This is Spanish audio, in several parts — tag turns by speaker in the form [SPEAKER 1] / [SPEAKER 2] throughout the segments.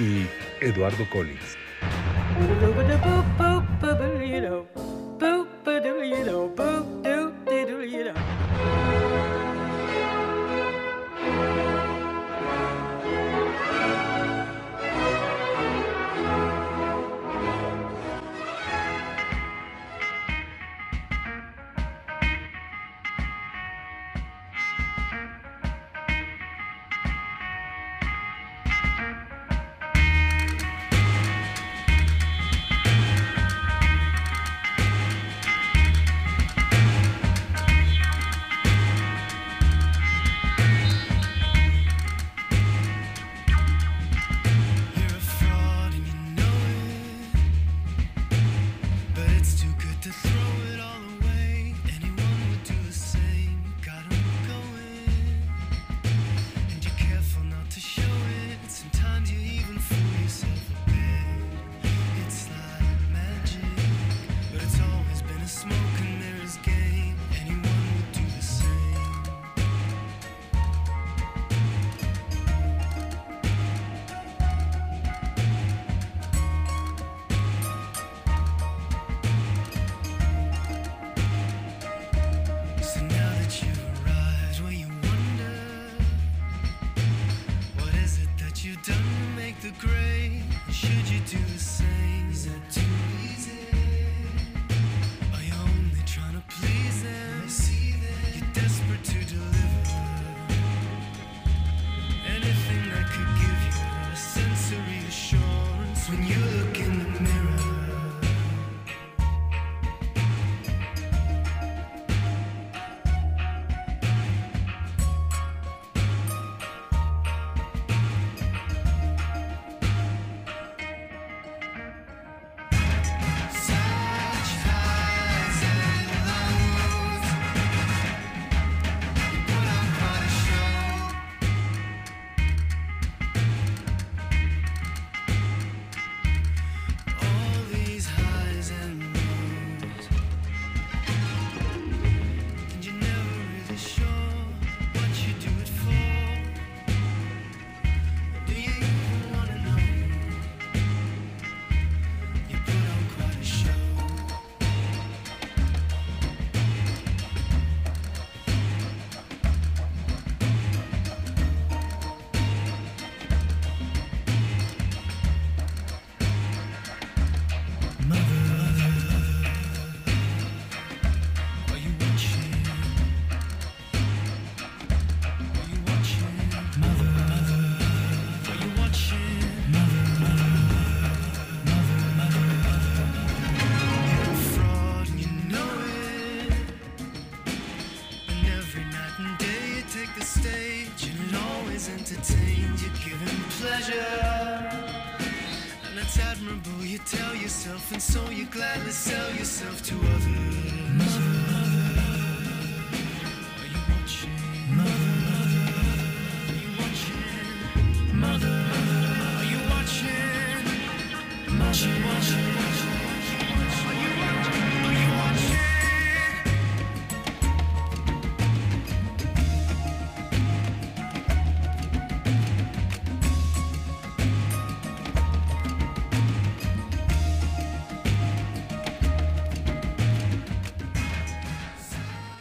[SPEAKER 1] y Eduardo Collins.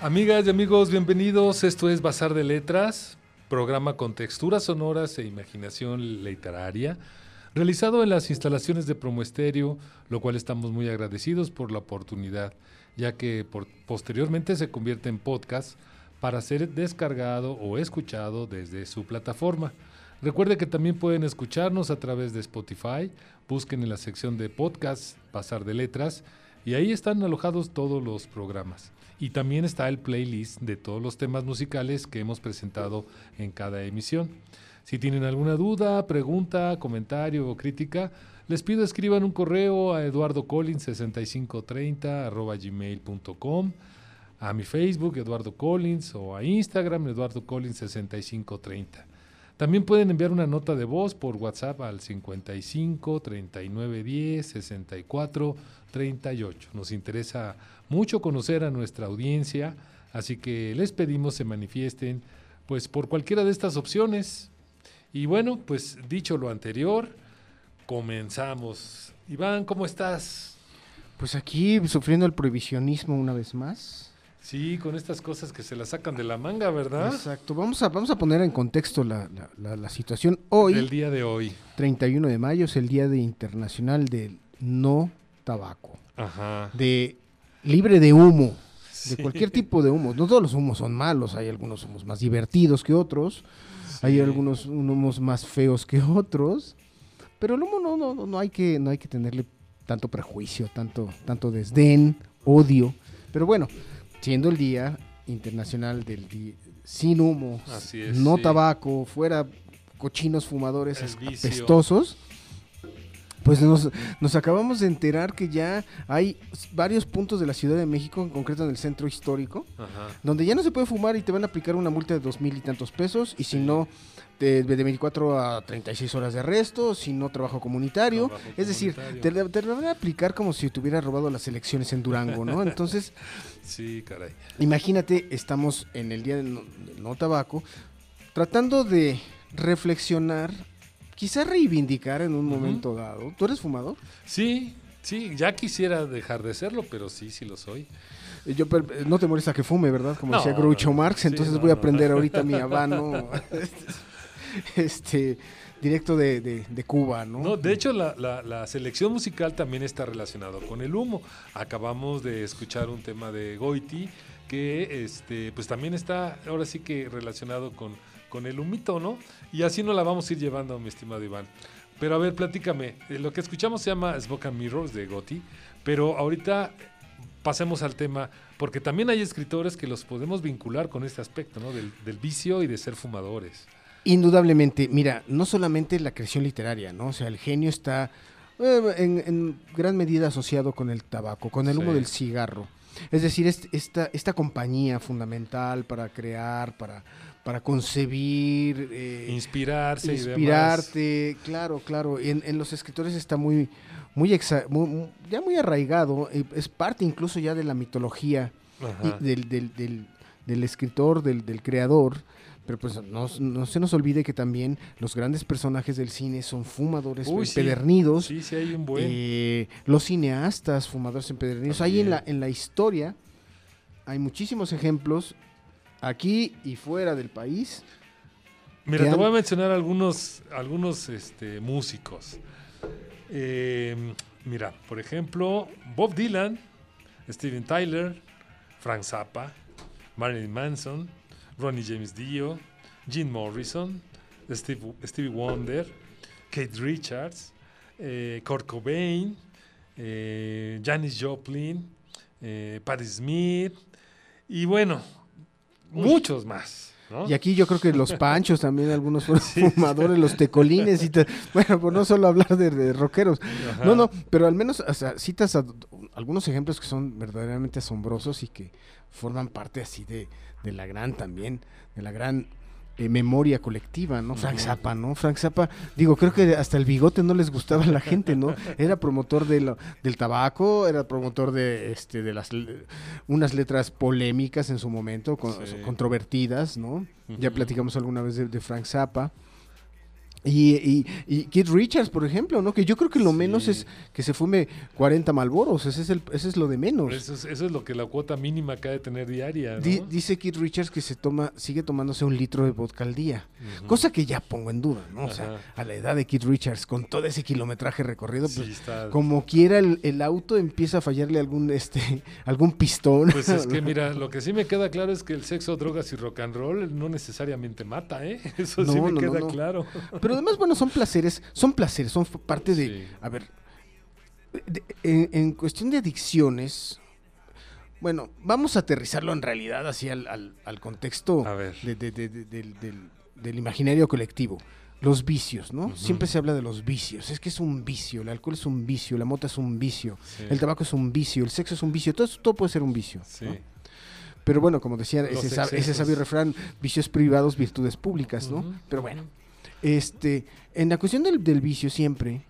[SPEAKER 1] Amigas y amigos, bienvenidos. Esto es Bazar de Letras, programa con texturas sonoras e imaginación literaria, realizado en las instalaciones de Promoesterio, lo cual estamos muy agradecidos por la oportunidad, ya que posteriormente se convierte en podcast para ser descargado o escuchado desde su plataforma. Recuerde que también pueden escucharnos a través de Spotify, busquen en la sección de podcast Bazar de Letras y ahí están alojados todos los programas. Y también está el playlist de todos los temas musicales que hemos presentado en cada emisión.
[SPEAKER 2] Si tienen alguna duda, pregunta, comentario o crítica, les pido escriban un correo a eduardocollins6530 arroba gmail.com, a mi Facebook Eduardo Collins o a Instagram Eduardo Collins6530. También pueden enviar una nota de voz por WhatsApp al 55 39 10 64 38. Nos interesa mucho conocer a nuestra audiencia, así que les pedimos se manifiesten pues por cualquiera de estas opciones. Y bueno, pues dicho lo anterior, comenzamos. Iván, ¿cómo estás?
[SPEAKER 3] Pues aquí sufriendo el prohibicionismo una vez más.
[SPEAKER 2] Sí, con estas cosas que se las sacan de la manga, ¿verdad?
[SPEAKER 3] Exacto. Vamos a, vamos a poner en contexto la, la, la, situación. Hoy,
[SPEAKER 2] el día de hoy.
[SPEAKER 3] 31 de mayo, es el Día de Internacional del No Tabaco.
[SPEAKER 2] Ajá.
[SPEAKER 3] De libre de humo. De cualquier tipo de humo. No todos los humos son malos. Hay algunos humos más divertidos que otros. Sí. Hay algunos humos más feos que otros. Pero el humo no, no, no, hay que, no hay que tenerle tanto prejuicio, tanto, tanto desdén, odio. Pero bueno, siendo el Día Internacional del di sin humo,
[SPEAKER 2] es,
[SPEAKER 3] no
[SPEAKER 2] sí.
[SPEAKER 3] tabaco, fuera cochinos fumadores apestosos, pues nos, nos, acabamos de enterar que ya hay varios puntos de la Ciudad de México, en concreto en el centro histórico,
[SPEAKER 2] Ajá.
[SPEAKER 3] donde ya no se puede fumar y te van a aplicar una multa de dos mil y tantos pesos, y si no, de, de, 24 a 36 horas de arresto, si no trabajo comunitario.
[SPEAKER 2] Trabajo
[SPEAKER 3] es decir, te, te, van a aplicar como si te hubiera robado las elecciones en Durango, ¿no? Entonces,
[SPEAKER 2] sí, caray.
[SPEAKER 3] imagínate, estamos en el día del no, del no tabaco, tratando de reflexionar quizá reivindicar en un momento dado. ¿Tú eres fumador?
[SPEAKER 2] Sí, sí, ya quisiera dejar de serlo, pero sí, sí lo soy.
[SPEAKER 3] Eh, Yo per- no te molesta que fume, ¿verdad? Como
[SPEAKER 2] No,
[SPEAKER 3] decía Groucho. Marx,
[SPEAKER 2] Sí,
[SPEAKER 3] entonces
[SPEAKER 2] no,
[SPEAKER 3] voy a
[SPEAKER 2] no.
[SPEAKER 3] aprender ahorita mi habano este directo de, de- Cuba, ¿no?
[SPEAKER 2] No, de hecho, la, la- la selección musical también está relacionado con el humo. Acabamos de escuchar un tema de Goiti que este, pues también está ahora sí que relacionado con, con el humito, ¿no? Y así nos la vamos a ir llevando, mi estimado Iván. Pero a ver, platícame. eh, Lo que escuchamos se llama Smoke and Mirrors de Gotti, pero ahorita pasemos al tema, porque también hay escritores que los podemos vincular con este aspecto, ¿no? Del, del vicio y de ser fumadores.
[SPEAKER 3] Indudablemente, mira, no solamente la creación literaria, ¿no? O sea, el genio está eh, en, en gran medida asociado con el tabaco, con el humo
[SPEAKER 2] Sí.
[SPEAKER 3] del cigarro. Es decir, est- esta, esta compañía fundamental para crear, para, para concebir, eh,
[SPEAKER 2] Inspirarse y demás.
[SPEAKER 3] inspirarte, claro, claro. En, en los escritores está muy, muy, exa- muy- ya muy arraigado, eh, es parte incluso ya de la mitología y del, del, del- del escritor, del, del creador. Pero pues no, no se nos olvide que también los grandes personajes del cine son fumadores
[SPEAKER 2] Uy,
[SPEAKER 3] empedernidos.
[SPEAKER 2] Sí, sí, hay un buen.
[SPEAKER 3] Eh, los cineastas, fumadores empedernidos. Ahí en la,
[SPEAKER 2] También.
[SPEAKER 3] en la historia hay muchísimos ejemplos, aquí y fuera del país.
[SPEAKER 2] Mira, te
[SPEAKER 3] han-
[SPEAKER 2] voy a mencionar algunos, algunos este, músicos. Eh, mira, por ejemplo, Bob Dylan, Steven Tyler, Frank Zappa, Marilyn Manson, Ronnie James Dio, Jim Morrison, Steve- Stevie Wonder, Kate Richards, eh, Kurt Cobain, eh, Janis Joplin, eh, Patti Smith y bueno, muchos más. ¿No?
[SPEAKER 3] Y aquí yo creo que los panchos también, algunos fueron
[SPEAKER 2] Sí.
[SPEAKER 3] fumadores, los tecolines y bueno, por no solo hablar de, de rockeros.
[SPEAKER 2] Ajá.
[SPEAKER 3] No, no, pero al menos o sea, citas a- algunos ejemplos que son verdaderamente asombrosos y que forman parte así de, de la gran también, de la gran eh, memoria colectiva, ¿no? Frank. Zappa, ¿no? Frank Zappa, digo, creo que hasta el bigote no les gustaba a la gente, ¿no? Era promotor de lo- del tabaco, era promotor de, este, de las unas letras polémicas en su momento, con-
[SPEAKER 2] Sí.
[SPEAKER 3] controvertidas, ¿no? Ya platicamos alguna vez de, de Frank Zappa. Y, y, y Richards, por ejemplo, ¿no? Que yo creo que lo
[SPEAKER 2] Sí.
[SPEAKER 3] menos es que se fume 40 malboros, ese es, el, ese es lo de menos.
[SPEAKER 2] Eso es, eso es lo que la cuota mínima que ha de tener diaria. ¿no?
[SPEAKER 3] Di- dice Keith Richards que se toma, sigue tomándose un litro de vodka al día, cosa que ya pongo en duda, ¿no? O sea, a la edad de Keith Richards, con todo ese kilometraje recorrido,
[SPEAKER 2] Sí,
[SPEAKER 3] pues,
[SPEAKER 2] está-
[SPEAKER 3] como quiera el, el auto empieza a fallarle algún, este, algún pistón.
[SPEAKER 2] Pues es que mira, lo que sí me queda claro es que el sexo, drogas y rock and roll no necesariamente mata, ¿eh? Eso sí me
[SPEAKER 3] no,
[SPEAKER 2] queda claro.
[SPEAKER 3] Pero además, bueno, son placeres, son placeres, son parte de,
[SPEAKER 2] Sí.
[SPEAKER 3] a ver, de- en, en cuestión de adicciones, bueno, vamos a aterrizarlo en realidad así al, al- al contexto
[SPEAKER 2] A ver.
[SPEAKER 3] de, de- de- de- del- del- del imaginario colectivo. Los vicios, ¿no? Siempre se habla de los vicios. Es que es un vicio. El alcohol es un vicio, la mota es un vicio,
[SPEAKER 2] Sí.
[SPEAKER 3] el tabaco es un vicio, el sexo es un vicio. Todo, todo puede ser un vicio.
[SPEAKER 2] Sí.
[SPEAKER 3] ¿no? Pero bueno, como decía ese, ese sabio refrán, vicios privados, virtudes públicas, ¿no? Pero bueno, este, en la cuestión del, del vicio siempre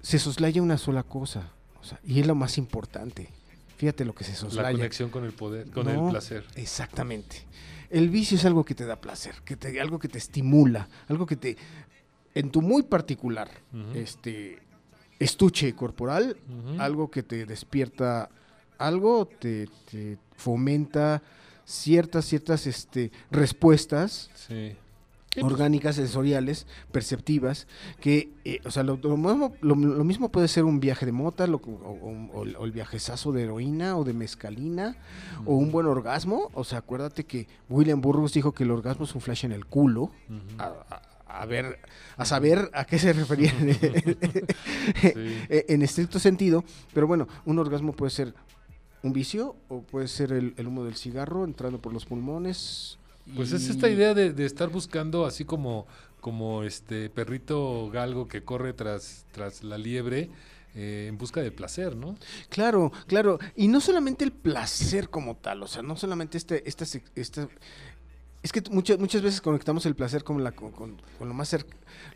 [SPEAKER 3] se soslaya una sola cosa. o sea, y es lo más importante. Fíjate lo que se
[SPEAKER 2] La
[SPEAKER 3] soslaya.
[SPEAKER 2] conexión con el poder, con
[SPEAKER 3] No,
[SPEAKER 2] el placer.
[SPEAKER 3] Exactamente. El vicio es algo que te da placer, que te, algo que te estimula, algo que te, en tu muy particular, este, estuche corporal, algo que te despierta algo, te, te fomenta ciertas, ciertas este, respuestas
[SPEAKER 2] Sí.
[SPEAKER 3] Orgánicas, sensoriales, perceptivas, que, eh, o sea, lo, lo mismo, lo- lo mismo puede ser un viaje de mota, lo- o, o- o el- viajezazo de heroína o de mezcalina, o un buen orgasmo. O sea, acuérdate que William Burroughs dijo que el orgasmo es un flash en el culo. A, a- a ver, a saber a qué se refería en,
[SPEAKER 2] Sí.
[SPEAKER 3] en estricto sentido. Pero bueno, un orgasmo puede ser un vicio o puede ser el, el humo del cigarro entrando por los pulmones.
[SPEAKER 2] Pues es esta idea de, de estar buscando así como, como este perrito galgo que corre tras, tras la liebre eh, en busca de placer, ¿no?
[SPEAKER 3] Claro, claro. Y no solamente el placer como tal, o sea, no solamente este, esta, esta- es que muchas, muchas veces conectamos el placer con, la, con, con- con lo más, cer-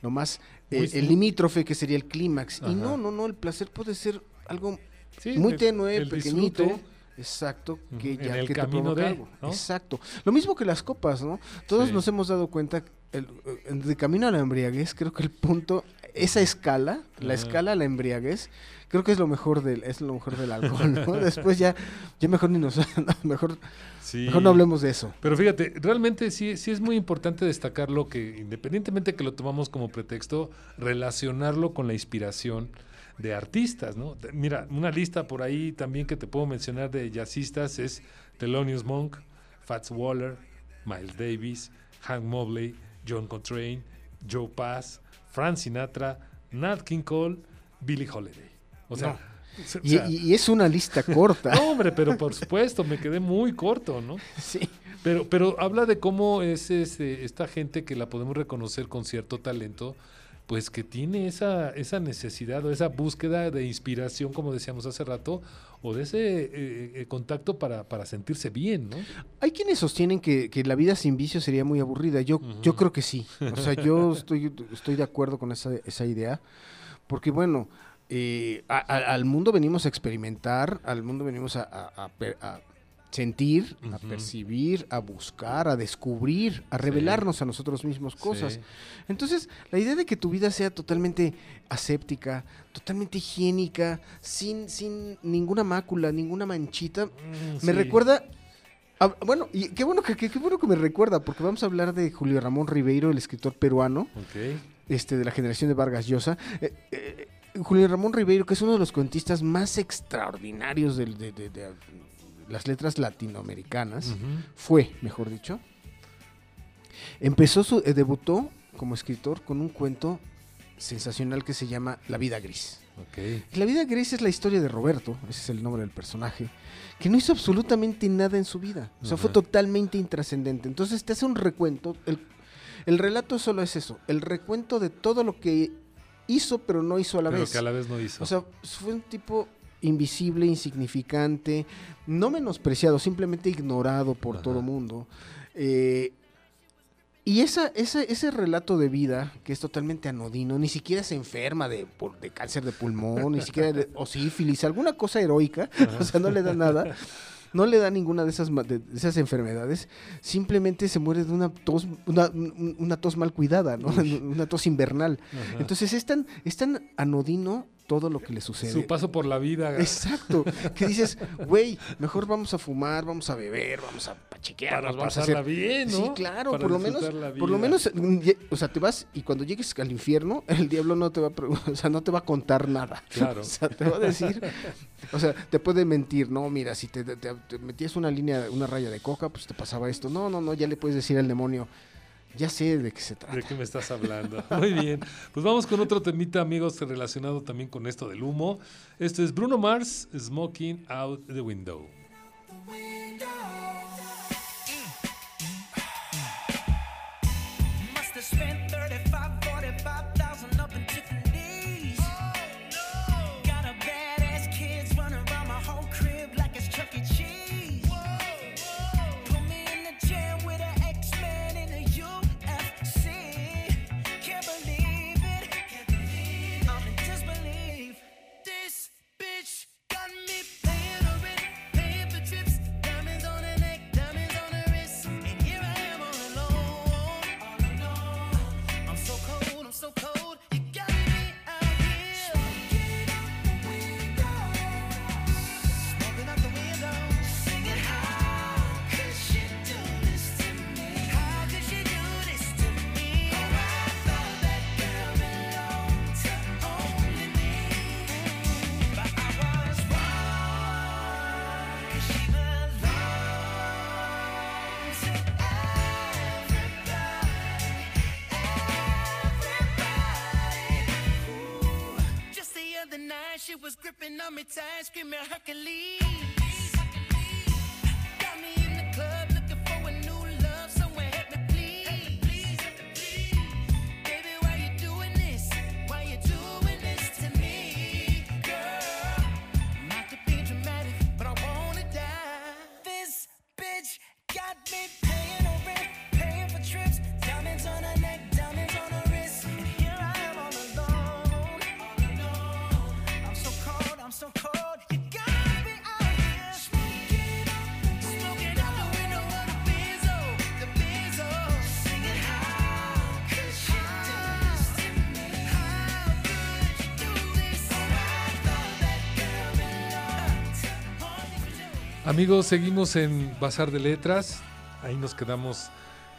[SPEAKER 3] lo más eh,
[SPEAKER 2] Muy-
[SPEAKER 3] el limítrofe que sería el clímax. Y no, no, no, el placer puede ser algo
[SPEAKER 2] Sí,
[SPEAKER 3] muy
[SPEAKER 2] el-
[SPEAKER 3] tenue,
[SPEAKER 2] el
[SPEAKER 3] pequeñito.
[SPEAKER 2] disfrute.
[SPEAKER 3] Exacto, que
[SPEAKER 2] en
[SPEAKER 3] ya
[SPEAKER 2] el
[SPEAKER 3] que te
[SPEAKER 2] camino
[SPEAKER 3] provoca
[SPEAKER 2] de,
[SPEAKER 3] algo.
[SPEAKER 2] ¿no?
[SPEAKER 3] Exacto. Lo mismo que las copas, ¿no? Todos
[SPEAKER 2] Sí.
[SPEAKER 3] nos hemos dado cuenta, el, eh, de camino a la embriaguez, creo que el punto, esa escala, la escala a la embriaguez, creo que es lo mejor del, es lo mejor del alcohol, ¿no? Después ya, ya mejor ni nos, mejor,
[SPEAKER 2] Sí.
[SPEAKER 3] mejor no hablemos de eso.
[SPEAKER 2] Pero fíjate, realmente sí, sí es muy importante destacar lo que, independientemente que lo tomamos como pretexto, relacionarlo con la inspiración de artistas, ¿no? Mira, una lista por ahí también que te puedo mencionar de jazzistas es Thelonious Monk, Fats Waller, Miles Davis, Hank Mobley, John Coltrane, Joe Pass, Frank Sinatra, Nat King Cole, Billie Holiday. O sea, o
[SPEAKER 3] Y,
[SPEAKER 2] sea,
[SPEAKER 3] y- y es una lista corta.
[SPEAKER 2] no, hombre, pero por supuesto, me quedé muy corto, ¿no?
[SPEAKER 3] sí.
[SPEAKER 2] Pero, pero habla de cómo es este, esta gente que la podemos reconocer con cierto talento, pues que tiene esa, esa necesidad o esa búsqueda de inspiración, como decíamos hace rato, o de ese eh, eh, contacto para, para sentirse bien, ¿no?
[SPEAKER 3] Hay quienes sostienen que, que la vida sin vicio sería muy aburrida. Yo, yo creo que sí. O sea, yo estoy, estoy de acuerdo con esa, esa idea. Porque bueno, eh, a- a- al mundo venimos a experimentar, al mundo venimos a, a- sentir, a percibir, a buscar, a descubrir, a revelarnos a nosotros mismos cosas.
[SPEAKER 2] Sí.
[SPEAKER 3] Entonces, la idea de que tu vida sea totalmente aséptica, totalmente higiénica, sin, sin ninguna mácula, ninguna manchita,
[SPEAKER 2] Mm,
[SPEAKER 3] me
[SPEAKER 2] sí.
[SPEAKER 3] recuerda. a- bueno, y qué bueno que, que- qué bueno que me recuerda, porque vamos a hablar de Julio Ramón Ribeiro, el escritor peruano,
[SPEAKER 2] Ok.
[SPEAKER 3] este, de la generación de Vargas Llosa. Eh, eh, Julio Ramón Ribeiro, que es uno de los cuentistas más extraordinarios del- de, de- de las letras latinoamericanas, fue, mejor dicho. Empezó su, eh, debutó como escritor con un cuento sensacional que se llama La vida gris.
[SPEAKER 2] Ok.
[SPEAKER 3] La vida gris es la historia de Roberto, ese es el nombre del personaje, que no hizo absolutamente nada en su vida. O sea, fue totalmente intrascendente. Entonces te hace un recuento. El, el relato solo es eso, el recuento de todo lo que hizo pero no hizo a la
[SPEAKER 2] Pero
[SPEAKER 3] vez.
[SPEAKER 2] que a la vez no hizo.
[SPEAKER 3] O sea, fue un tipo invisible, insignificante, no menospreciado, simplemente ignorado por
[SPEAKER 2] Ajá.
[SPEAKER 3] todo mundo. Eh, y esa, esa- ese relato de vida, que es totalmente anodino, ni siquiera se enferma de, por- de cáncer de pulmón, ni siquiera de o sífilis, alguna cosa heroica, o sea, no le da nada. No le da ninguna de esas, de esas enfermedades, simplemente se muere de una tos, una, un- una tos mal cuidada, ¿no? una tos invernal.
[SPEAKER 2] Ajá.
[SPEAKER 3] Entonces es tan, es tan anodino todo lo que le sucede.
[SPEAKER 2] Su paso por la vida
[SPEAKER 3] Exacto. Que dices, güey, mejor vamos a fumar, vamos a beber, vamos a pachequear,
[SPEAKER 2] para
[SPEAKER 3] vamos a
[SPEAKER 2] pasarla
[SPEAKER 3] hacer.
[SPEAKER 2] bien, ¿no?
[SPEAKER 3] Sí, claro,
[SPEAKER 2] Para
[SPEAKER 3] por lo menos, por lo menos, o sea, te vas y cuando llegues al infierno, el diablo no te va a, o sea, no te va a contar nada.
[SPEAKER 2] Claro.
[SPEAKER 3] O sea, te va a decir, o sea, te puede mentir, no, mira, si te, te- te metías una línea, una raya de coca, pues te pasaba esto. No, no, no, ya le puedes decir al demonio, ya sé de qué se trata.
[SPEAKER 2] ¿De qué me estás hablando? Muy bien. Pues vamos con otro temita, amigos, relacionado también con esto del humo. Esto es Bruno Mars, Smoking Out the Window.
[SPEAKER 1] spent gripping on me tight, screaming Hercules.
[SPEAKER 2] Amigos, seguimos en Bazar de Letras. Ahí nos quedamos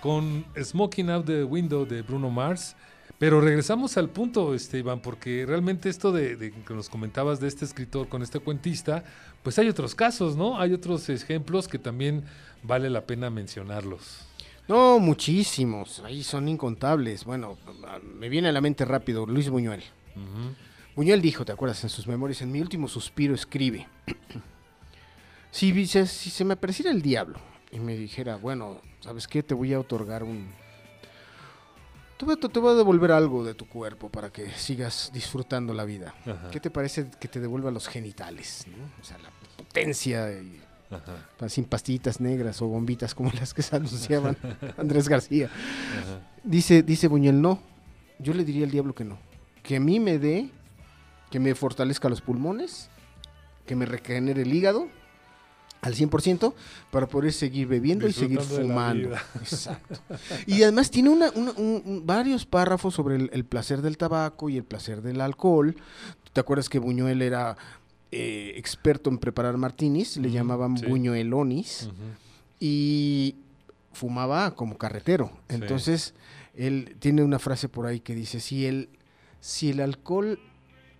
[SPEAKER 2] con Smoking Out the Window de Bruno Mars. Pero regresamos al punto, este, Iván, porque realmente esto de, de que nos comentabas de este escritor con este cuentista, pues hay otros casos, ¿no? Hay otros ejemplos que también vale la pena mencionarlos.
[SPEAKER 3] No, muchísimos. Ahí son incontables. Bueno, me viene a la mente rápido Luis Buñuel. Buñuel dijo, ¿te acuerdas? En sus memorias, en mi último suspiro escribe. Si, dice- si se me apareciera el diablo y me dijera, bueno, ¿sabes qué? Te voy a otorgar un... Te voy, a, te voy a devolver algo de tu cuerpo para que sigas disfrutando la vida.
[SPEAKER 2] Ajá.
[SPEAKER 3] ¿Qué te parece que te devuelva los genitales? ¿no? O sea, la potencia y
[SPEAKER 2] Ajá,
[SPEAKER 3] sin pastillitas negras o bombitas como las que se anunciaban Andrés García.
[SPEAKER 2] ajá.
[SPEAKER 3] Dice, dice Buñuel, no. Yo le diría al diablo que no. Que a mí me dé, que me fortalezca los pulmones, que me regenere el hígado al 100% para poder seguir bebiendo y seguir fumando. Exacto. Y además tiene una, una- un- varios párrafos sobre el, el placer del tabaco y el placer del alcohol. ¿Te acuerdas que Buñuel era eh, experto en preparar martinis? Le llamaban
[SPEAKER 2] sí.
[SPEAKER 3] buñuelonis y fumaba como carretero.
[SPEAKER 2] Sí.
[SPEAKER 3] Entonces, él tiene una frase por ahí que dice, si el, si el alcohol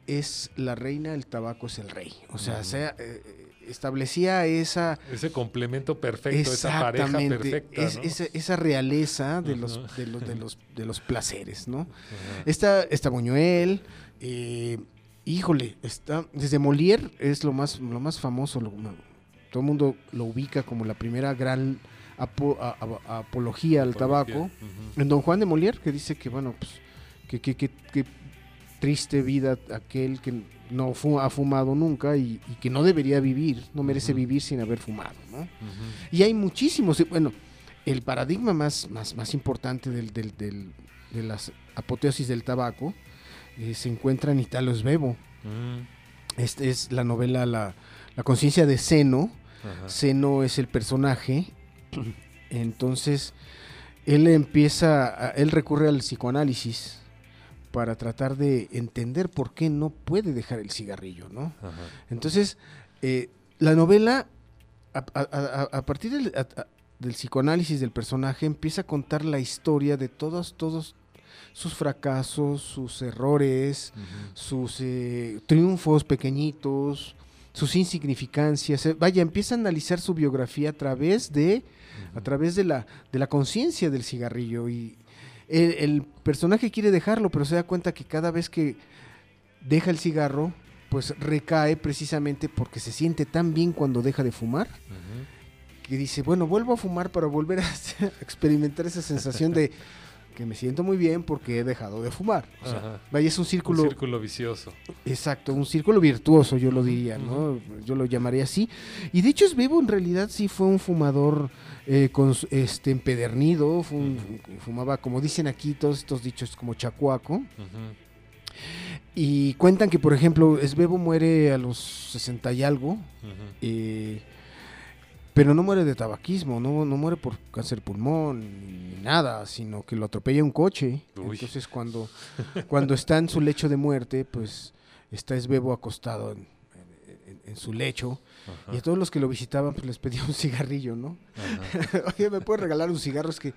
[SPEAKER 3] es la reina, el tabaco es el rey. O sea, sea, eh, establecía esa...
[SPEAKER 2] Ese complemento perfecto, esa pareja perfecta.
[SPEAKER 3] es-
[SPEAKER 2] ¿no?
[SPEAKER 3] esa, esa realeza de los, de, los, de, los, de los placeres, ¿no?
[SPEAKER 2] Ajá.
[SPEAKER 3] Está, está Buñuel, eh, híjole, está, desde Molière es lo más, lo más famoso, lo- todo el mundo lo ubica como la primera gran apo- a- a- apología al
[SPEAKER 2] Apología.
[SPEAKER 3] tabaco. En Don Juan de Molière, que dice que, bueno, pues, que, que, que- que triste vida aquel que no fu- ha fumado nunca y, y que no debería vivir, no merece vivir sin haber fumado, ¿no? Y hay muchísimos. Bueno, el paradigma más, más, más importante del, del- del- de las apoteosis del tabaco eh, se encuentra en Italo Svevo.
[SPEAKER 2] Mm.
[SPEAKER 3] Este es la novela La, la conciencia de Seno. Seno es el personaje. Entonces, él empieza, él recurre al psicoanálisis para tratar de entender por qué no puede dejar el cigarrillo, ¿no?
[SPEAKER 2] Ajá.
[SPEAKER 3] Entonces, eh, la novela, a, a- a- a partir del, a- del psicoanálisis del personaje, empieza a contar la historia de todos, todos sus fracasos, sus errores, sus eh, triunfos pequeñitos, sus insignificancias. eh, Vaya, empieza a analizar su biografía a través de, a través de la, de la conciencia del cigarrillo. Y el, el personaje quiere dejarlo, pero se da cuenta que cada vez que deja el cigarro, pues recae precisamente porque se siente tan bien cuando deja de fumar, que dice, bueno, vuelvo a fumar para volver a experimentar esa sensación de que me siento muy bien porque he dejado de fumar. O sea,
[SPEAKER 2] Ajá.
[SPEAKER 3] vaya, es un
[SPEAKER 2] Un
[SPEAKER 3] círculo,
[SPEAKER 2] círculo vicioso.
[SPEAKER 3] exacto, un círculo virtuoso, yo lo diría, ¿no? Yo lo llamaría así. Y de hecho, Bebo en realidad sí fue un fumador eh, con, este, empedernido, fumaba, como dicen aquí, todos estos dichos como chacuaco. Y cuentan que, por ejemplo, Esbebo muere a los 60 y algo, eh, pero no muere de tabaquismo, no, no muere por cáncer de pulmón ni nada, sino que lo atropella un coche.
[SPEAKER 2] Uy.
[SPEAKER 3] Entonces, cuando, cuando está en su lecho de muerte, pues está Esbebo acostado en, en- en su lecho.
[SPEAKER 2] Ajá.
[SPEAKER 3] Y a todos los que lo visitaban, pues les pedía un cigarrillo, ¿no? Oye, ¿me puedes regalar un cigarro? Es que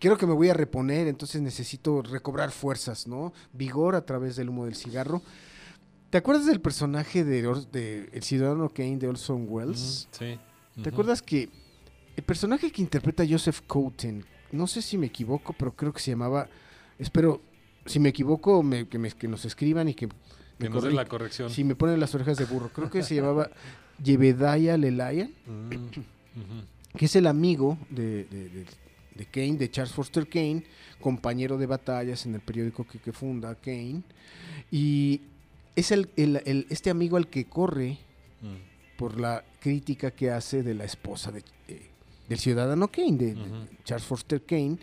[SPEAKER 3] creo que me voy a reponer, entonces necesito recobrar fuerzas, ¿no? Vigor a través del humo del cigarro. ¿Te acuerdas del personaje de, de El Ciudadano Kane de Orson Welles?
[SPEAKER 2] Ujú, Sí.
[SPEAKER 3] ¿Te acuerdas que el personaje que interpreta Joseph Cotten, no sé si me equivoco, pero creo que se llamaba, espero, si me equivoco, me- que, me- que nos escriban y que...
[SPEAKER 2] Que nos den la corrección.
[SPEAKER 3] Si me ponen las orejas de burro, creo que se llamaba Jebediah Lelaya
[SPEAKER 2] Mm,
[SPEAKER 3] que es el amigo de, de- de- de Kane, de Charles Foster Kane, compañero de batallas en el periódico que, que funda Kane. Y es el, el- el- este amigo al que corre
[SPEAKER 2] Mm.
[SPEAKER 3] por la crítica que hace de la esposa de, eh, del ciudadano Kane, de, de. Charles Foster Kane.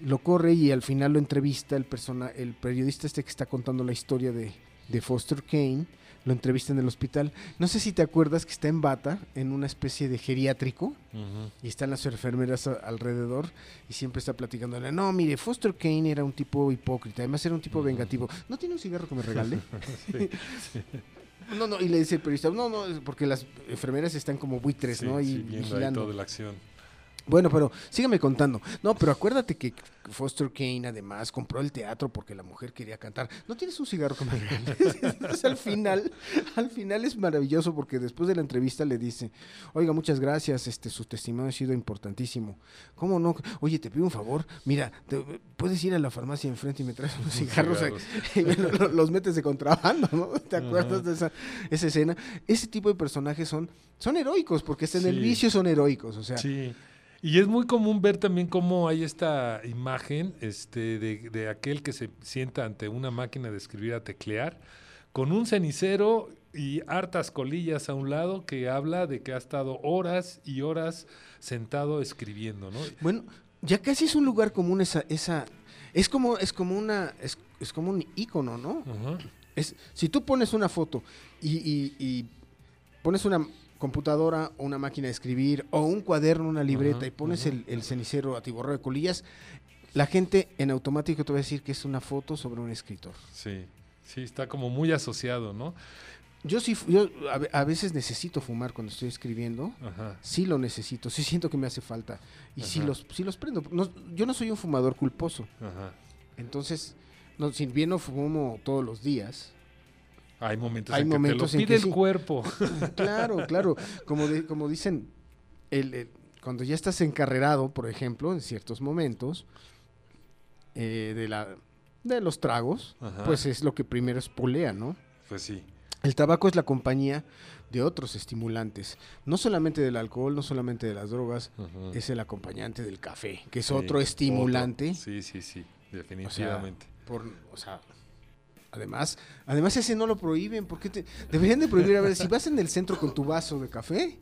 [SPEAKER 3] Lo corre y al final lo entrevista el, persona, el periodista este que está contando la historia de, de Foster Kane. Lo entrevista en el hospital. No sé si te acuerdas que está en bata, en una especie de geriátrico. Y están las enfermeras a- alrededor y siempre está platicándole, no, mire, Foster Kane era un tipo hipócrita, además era un tipo vengativo. ¿No tiene un cigarro que me regale? No, no, y le dice el periodista, no, no, porque las enfermeras están como buitres,
[SPEAKER 2] Sí,
[SPEAKER 3] ¿no? Ahí
[SPEAKER 2] sí, viendo ahí
[SPEAKER 3] vigilando.
[SPEAKER 2] toda la acción.
[SPEAKER 3] Bueno, pero sígueme contando. No, pero acuérdate que Foster Kane además compró el teatro porque la mujer quería cantar. ¿No tienes un cigarro que me? Entonces al final, al final es maravilloso porque después de la entrevista le dice, oiga, muchas gracias, este, su testimonio ha sido importantísimo. ¿Cómo no? Oye, te pido un favor, mira, te- puedes ir a la farmacia enfrente y me traes unos cigarros
[SPEAKER 2] cigarros.
[SPEAKER 3] y me lo- lo- los metes de contrabando, ¿no? ¿Te acuerdas de esa, esa escena? Ese tipo de personajes son, son heroicos porque hasta en el vicio son heroicos, o sea.
[SPEAKER 2] Sí. Y es muy común ver también cómo hay esta imagen este, de, de aquel que se sienta ante una máquina de escribir a teclear, con un cenicero y hartas colillas a un lado que habla de que ha estado horas y horas sentado escribiendo, ¿no?
[SPEAKER 3] Bueno, ya casi es un lugar común esa, esa, es como, es como una, es, es como un icono, ¿no? Es, si tú pones una foto y, y- y pones una computadora o una máquina de escribir o un cuaderno, una libreta y pones el, el cenicero atiborrado de colillas, la gente en automático te va a decir que es una foto sobre un escritor.
[SPEAKER 2] Sí, sí, está como muy asociado, ¿no?
[SPEAKER 3] Yo sí, yo a, ve- a veces necesito fumar cuando estoy escribiendo.
[SPEAKER 2] Ajá.
[SPEAKER 3] Sí lo necesito, sí siento que me hace falta. Y sí los, sí los prendo. No- yo no soy un fumador culposo.
[SPEAKER 2] Ajá.
[SPEAKER 3] Entonces, no, si bien no fumo todos los días,
[SPEAKER 2] Hay momentos
[SPEAKER 3] Hay
[SPEAKER 2] en
[SPEAKER 3] momentos
[SPEAKER 2] que te lo pide el
[SPEAKER 3] sí.
[SPEAKER 2] cuerpo.
[SPEAKER 3] claro, claro, como, de- como dicen, el- el- cuando ya estás encarrerado, por ejemplo, en ciertos momentos eh, de, la, de los tragos,
[SPEAKER 2] Ajá.
[SPEAKER 3] pues es lo que primero espolea, ¿no?
[SPEAKER 2] Pues sí.
[SPEAKER 3] El tabaco es la compañía de otros estimulantes, no solamente del alcohol, no solamente de las drogas,
[SPEAKER 2] Ajá.
[SPEAKER 3] es el acompañante del café, que es
[SPEAKER 2] Sí,
[SPEAKER 3] otro estimulante.
[SPEAKER 2] otro. Sí, sí, sí, definitivamente.
[SPEAKER 3] por, o sea, además, además ese no lo prohíben, porque te, deberían de prohibir, a ver, si vas en el centro con tu vaso de café,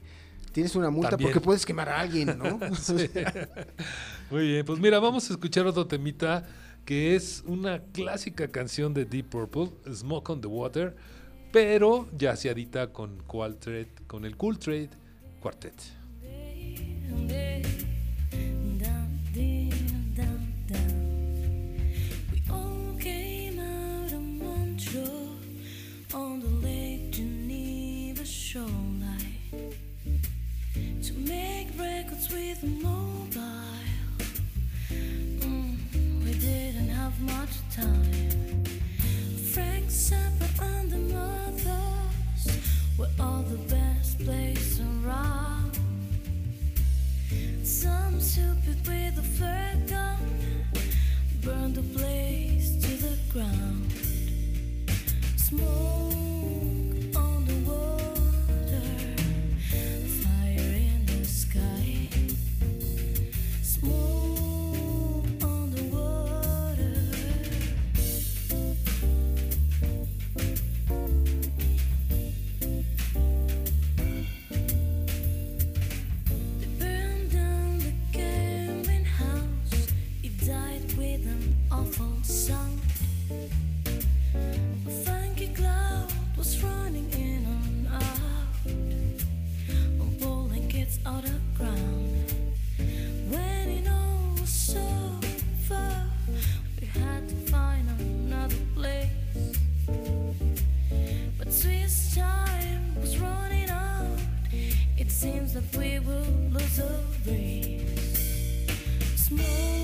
[SPEAKER 3] tienes una multa
[SPEAKER 2] También.
[SPEAKER 3] porque puedes quemar a alguien, ¿no?
[SPEAKER 2] Muy bien, pues mira, vamos a escuchar otro temita que es una clásica canción de Deep Purple, Smoke on the Water, pero ya se adita con, con el Cool Trade Quartet.
[SPEAKER 4] With mobile. Mm, we didn't have much time. Frank Zappa and the Mothers were all the best place around. Some stupid with a flare gun burned the place to the ground. Smoke with an awful sound. A funky cloud was running in and out, I'm pulling kids out of ground. When it all was so far, we had to find another place. But Swiss time was running out. It seems that we will lose a race. Smoke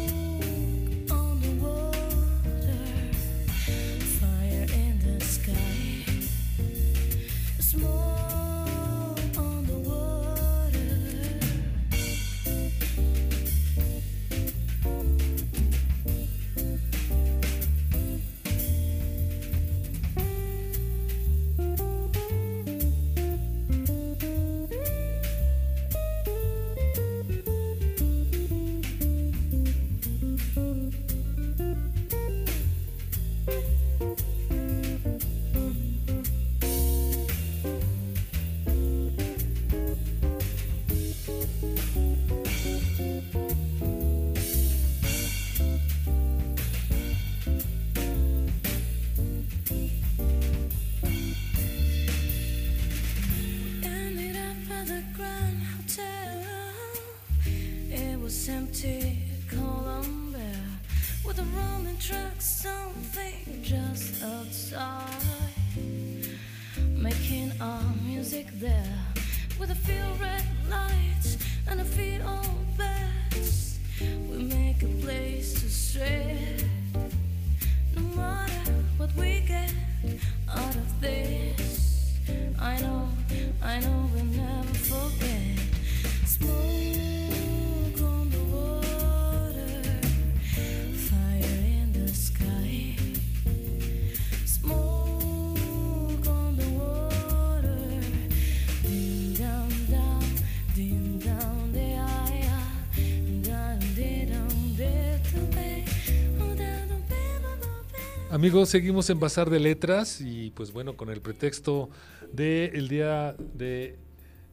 [SPEAKER 2] Amigos, seguimos en Bazar de Letras y pues bueno, con el pretexto del día de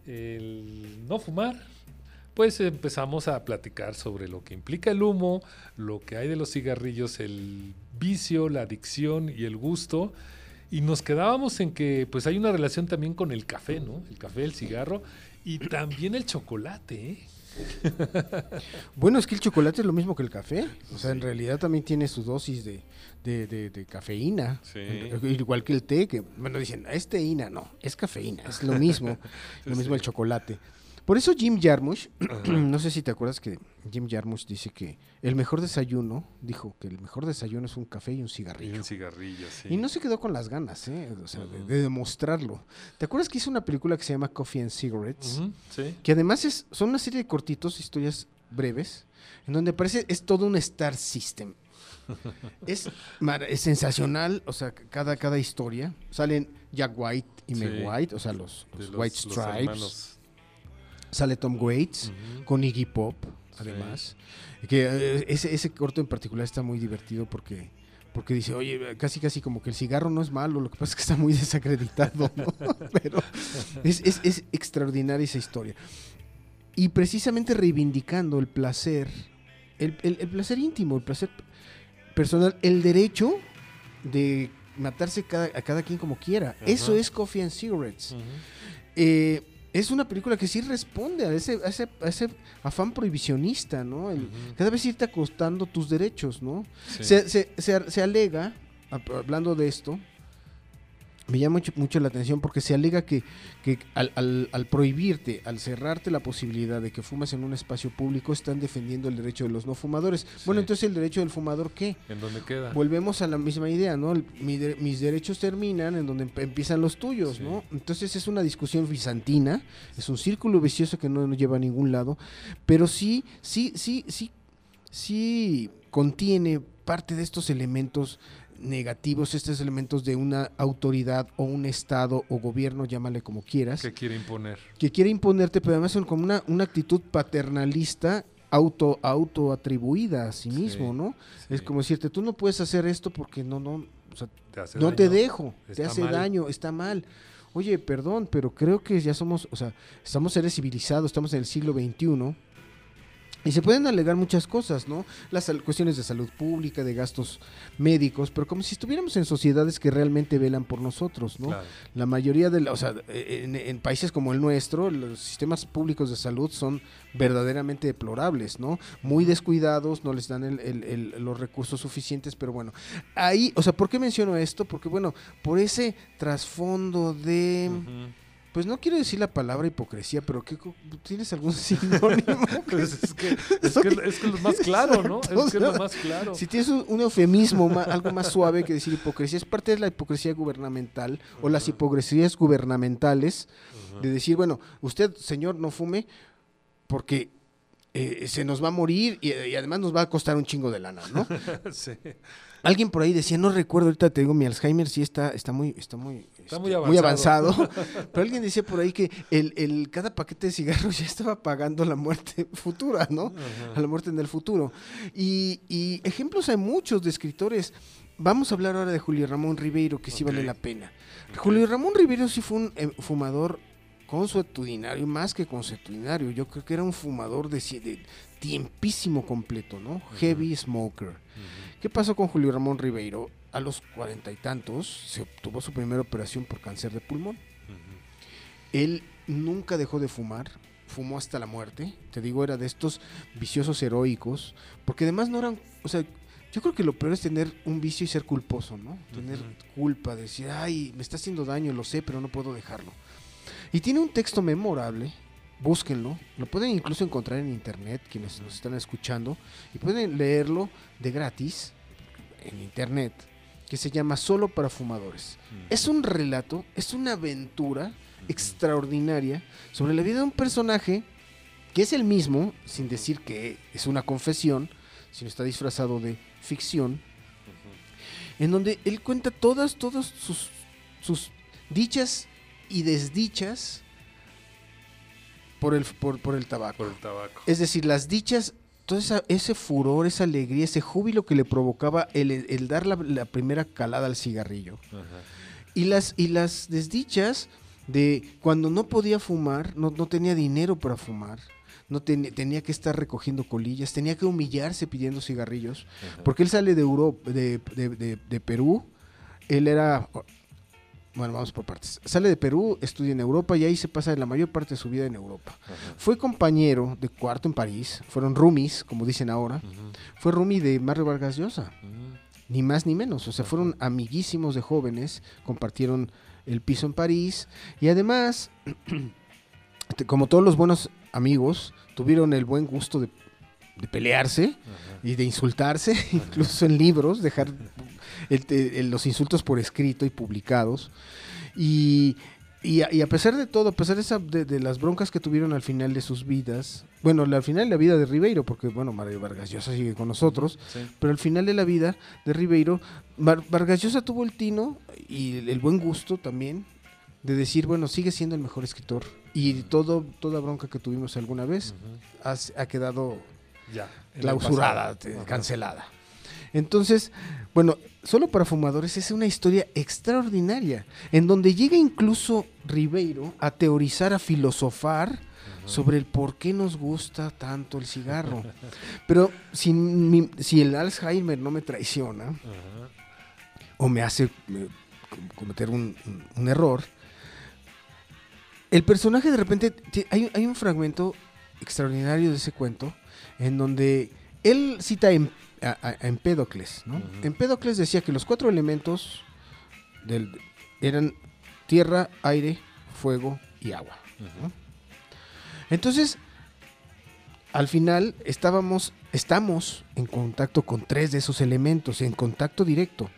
[SPEAKER 2] el no fumar, pues empezamos a platicar sobre lo que implica el humo, lo que hay de los cigarrillos, el vicio, la adicción y el gusto. Y nos quedábamos en que pues hay una relación también con el café, ¿no? El café, el cigarro y también el chocolate, ¿eh?
[SPEAKER 3] Bueno, es que el chocolate es lo mismo que el café. O sea, en realidad también tiene su dosis de, de- de- de cafeína.
[SPEAKER 2] Sí.
[SPEAKER 3] Igual que el té, que, bueno, dicen, es teína. No, es cafeína. Es lo mismo. lo mismo el chocolate. Por eso Jim Jarmusch, no sé si te acuerdas que Jim Jarmusch dice que el mejor desayuno, dijo que el mejor desayuno es un café y un
[SPEAKER 2] Y
[SPEAKER 3] cigarrillo.
[SPEAKER 2] un cigarrillo, sí.
[SPEAKER 3] Y no se quedó con las ganas, ¿eh? O sea, de- de demostrarlo. ¿Te acuerdas que hizo una película que se llama Coffee and Cigarettes?
[SPEAKER 2] Sí.
[SPEAKER 3] que además es, son una serie de cortitos, historias breves, en donde parece es todo un Star System. es, es sensacional, o sea, cada, cada historia. Salen Jack White y Meg
[SPEAKER 2] Sí.
[SPEAKER 3] White, o sea, los, los
[SPEAKER 2] los-
[SPEAKER 3] White
[SPEAKER 2] los
[SPEAKER 3] Stripes.
[SPEAKER 2] hermanos.
[SPEAKER 3] Sale Tom Waits con Iggy Pop, además. Que eh, ese, ese corto en particular está muy divertido porque porque dice, oye, casi casi como que el cigarro no es malo, lo que pasa es que está muy desacreditado, ¿no? Pero es, es- es extraordinaria esa historia. Y precisamente reivindicando el placer, el, el- el placer íntimo, el placer personal, el derecho de matarse cada- a cada quien como quiera. Eso es Coffee and Cigarettes. Eh, es una película que sí responde a ese, a ese, a ese afán prohibicionista, ¿no? El-. Cada vez irte acostando tus derechos, ¿no?
[SPEAKER 2] Sí.
[SPEAKER 3] Se, se- se- se alega, hab- hablando de esto, me llama mucho, mucho la atención porque se alega que, que al, al- al prohibirte, al cerrarte la posibilidad de que fumes en un espacio público, están defendiendo el derecho de los no fumadores. Bueno, entonces el derecho del fumador, ¿qué?
[SPEAKER 2] ¿En dónde queda?
[SPEAKER 3] Volvemos a la misma idea, ¿no? El- mi de- mis derechos terminan en donde emp- empiezan los tuyos,
[SPEAKER 2] Sí.
[SPEAKER 3] ¿no? Entonces es una discusión bizantina, es un círculo vicioso que no nos lleva a ningún lado, pero sí, sí, sí, sí, sí contiene parte de estos elementos negativos, estos elementos de una autoridad o un estado o gobierno, llámale como quieras,
[SPEAKER 2] ¿Qué quiere imponer?
[SPEAKER 3] que quiere imponerte, pero además son como una, una actitud paternalista auto auto atribuida a sí mismo,
[SPEAKER 2] Sí,
[SPEAKER 3] ¿no?
[SPEAKER 2] sí.
[SPEAKER 3] Es como decirte, tú no puedes hacer esto porque no, no, o sea,
[SPEAKER 2] Te
[SPEAKER 3] no te dejo, te hace
[SPEAKER 2] mal.
[SPEAKER 3] daño, está mal. Oye, perdón, pero creo que ya somos, o sea, estamos seres civilizados, estamos en el siglo XXI. Y se pueden alegar muchas cosas, ¿no? Las cuestiones de salud pública, de gastos médicos, pero como si estuviéramos en sociedades que realmente velan por nosotros, ¿no?
[SPEAKER 2] Claro.
[SPEAKER 3] La mayoría de, la- o sea, en, en países como el nuestro, los sistemas públicos de salud son verdaderamente deplorables, ¿no? Muy descuidados, no les dan el- el- el- los recursos suficientes, pero bueno, ahí, o sea, ¿por qué menciono esto? Porque bueno, por ese trasfondo de. Pues no quiero decir la palabra hipocresía, pero ¿qué, ¿tienes algún sinónimo?
[SPEAKER 2] Pues es que es, que, es que es lo más claro, ¿no? Es que es lo más claro.
[SPEAKER 3] Si tienes un, un eufemismo, algo más suave que decir hipocresía, es parte de la hipocresía gubernamental o las hipocresías gubernamentales de decir, bueno, usted, señor, no fume porque eh, se nos va a morir y, y además nos va a costar un chingo de lana, ¿no?
[SPEAKER 2] Sí.
[SPEAKER 3] Alguien por ahí decía, no recuerdo, ahorita te digo, mi Alzheimer sí está, está muy, está muy,
[SPEAKER 2] Está
[SPEAKER 3] este,
[SPEAKER 2] muy avanzado.
[SPEAKER 3] avanzado. Pero alguien decía por ahí que el, el- cada paquete de cigarros ya estaba pagando la muerte futura, ¿no? A la muerte en el futuro. Y, y ejemplos hay muchos de escritores. Vamos a hablar ahora de Julio Ramón Ribeiro, que sí vale la pena. Julio Ramón Ribeiro sí fue un eh, fumador consuetudinario, más que consuetudinario. Yo creo que era un fumador de, de tiempísimo completo, ¿no? Heavy smoker. ¿Qué pasó con Julio Ramón Ribeiro? A los cuarenta y tantos se obtuvo su primera operación por cáncer de pulmón. Él nunca dejó de fumar, fumó hasta la muerte. Te digo, era de estos viciosos heroicos, porque además no eran, o sea, Yo creo que lo peor es tener un vicio y ser culposo, ¿no? Tener culpa, decir, ay, me está haciendo daño, lo sé, pero no puedo dejarlo. Y tiene un texto memorable, búsquenlo, lo pueden incluso encontrar en internet, quienes nos están escuchando, y pueden leerlo de gratis en internet, que se llama Solo para Fumadores. Es un relato, es una aventura extraordinaria sobre la vida de un personaje que es el mismo, sin decir que es una confesión, sino está disfrazado de ficción, en donde él cuenta todas, todas sus, sus dichas y desdichas por el, por, por el tabaco.
[SPEAKER 2] Por el tabaco.
[SPEAKER 3] Es decir, las dichas, todo esa- ese furor, esa alegría, ese júbilo que le provocaba el, el dar la, la primera calada al cigarrillo.
[SPEAKER 2] Ajá.
[SPEAKER 3] Y las, y las desdichas de cuando no podía fumar, no, no tenía dinero para fumar, no ten- tenía que estar recogiendo colillas, tenía que humillarse pidiendo cigarrillos,
[SPEAKER 2] Ajá.
[SPEAKER 3] porque él sale de, Europa, de, de- de- de Perú, él era, bueno, vamos por partes, sale de Perú, estudia en Europa y ahí se pasa la mayor parte de su vida en Europa.
[SPEAKER 2] Ajá.
[SPEAKER 3] Fue compañero de cuarto en París, fueron roomies, como dicen ahora, fue roomie de Mario Vargas Llosa ni más ni menos. O sea, fueron amiguísimos de jóvenes, compartieron el piso en París y además, como todos los buenos amigos, tuvieron el buen gusto de, de pelearse
[SPEAKER 2] Ajá.
[SPEAKER 3] y de insultarse, incluso en libros, dejar el- el- los insultos por escrito y publicados. Y, y a, y a pesar de todo, a pesar de, esa- de- de las broncas que tuvieron al final de sus vidas, bueno, al final de la vida de Ribeiro, porque bueno, Mario Vargas Llosa sigue con nosotros,
[SPEAKER 2] Sí.
[SPEAKER 3] pero al final de la vida de Ribeiro, Var- Vargas Llosa tuvo el tino y el, el buen gusto también de decir, bueno, sigue siendo el mejor escritor. Y todo, toda bronca que tuvimos alguna vez ha quedado
[SPEAKER 2] Ya.
[SPEAKER 3] clausurada, cancelada. Entonces, bueno, solo para fumadores es una historia extraordinaria, en donde llega incluso Ribeiro a teorizar, a filosofar sobre el por qué nos gusta tanto el cigarro. Pero si, mi- si el Alzheimer no me traiciona, o me hace eh, com- cometer un, un- un error. El personaje de repente, hay, hay un fragmento extraordinario de ese cuento en donde él cita em- a, a- Empédocles. ¿no? Empédocles decía que los cuatro elementos del- eran tierra, aire, fuego y agua. Entonces, al final estábamos, estamos en contacto con tres de esos elementos, en contacto directo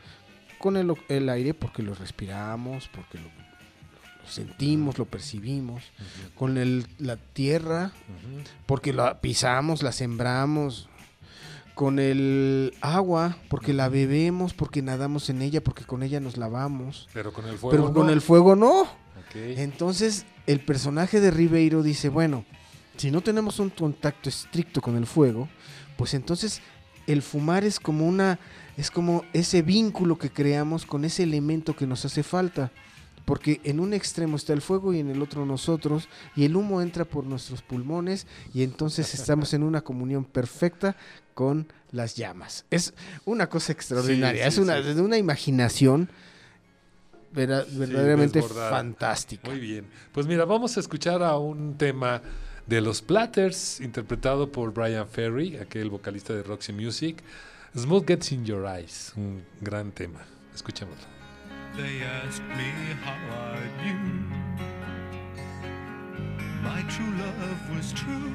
[SPEAKER 3] con el, el aire porque lo respiramos, porque lo, lo sentimos, lo percibimos, con el- la tierra porque la pisamos, la sembramos, con el agua porque la bebemos, porque nadamos en ella, porque con ella nos lavamos,
[SPEAKER 2] Pero con el fuego.
[SPEAKER 3] pero con
[SPEAKER 2] no.
[SPEAKER 3] el fuego no. Entonces, el personaje de Ribeiro dice, bueno, si no tenemos un contacto estricto con el fuego, pues entonces el fumar es como una es como ese vínculo que creamos con ese elemento que nos hace falta. Porque en un extremo está el fuego y en el otro nosotros, y el humo entra por nuestros pulmones, y entonces estamos en una comunión perfecta con las llamas. Es una cosa extraordinaria,
[SPEAKER 2] Sí,
[SPEAKER 3] es una,
[SPEAKER 2] sí.
[SPEAKER 3] de una imaginación vera- verdaderamente fantástica.
[SPEAKER 2] Muy bien. Pues mira, vamos a escuchar a un tema de los Platters, interpretado por Brian Ferry, aquel vocalista de Roxy Music. Smooth Gets in Your Eyes, un gran tema. Escuchémoslo.
[SPEAKER 1] They asked me how I knew my true love was true.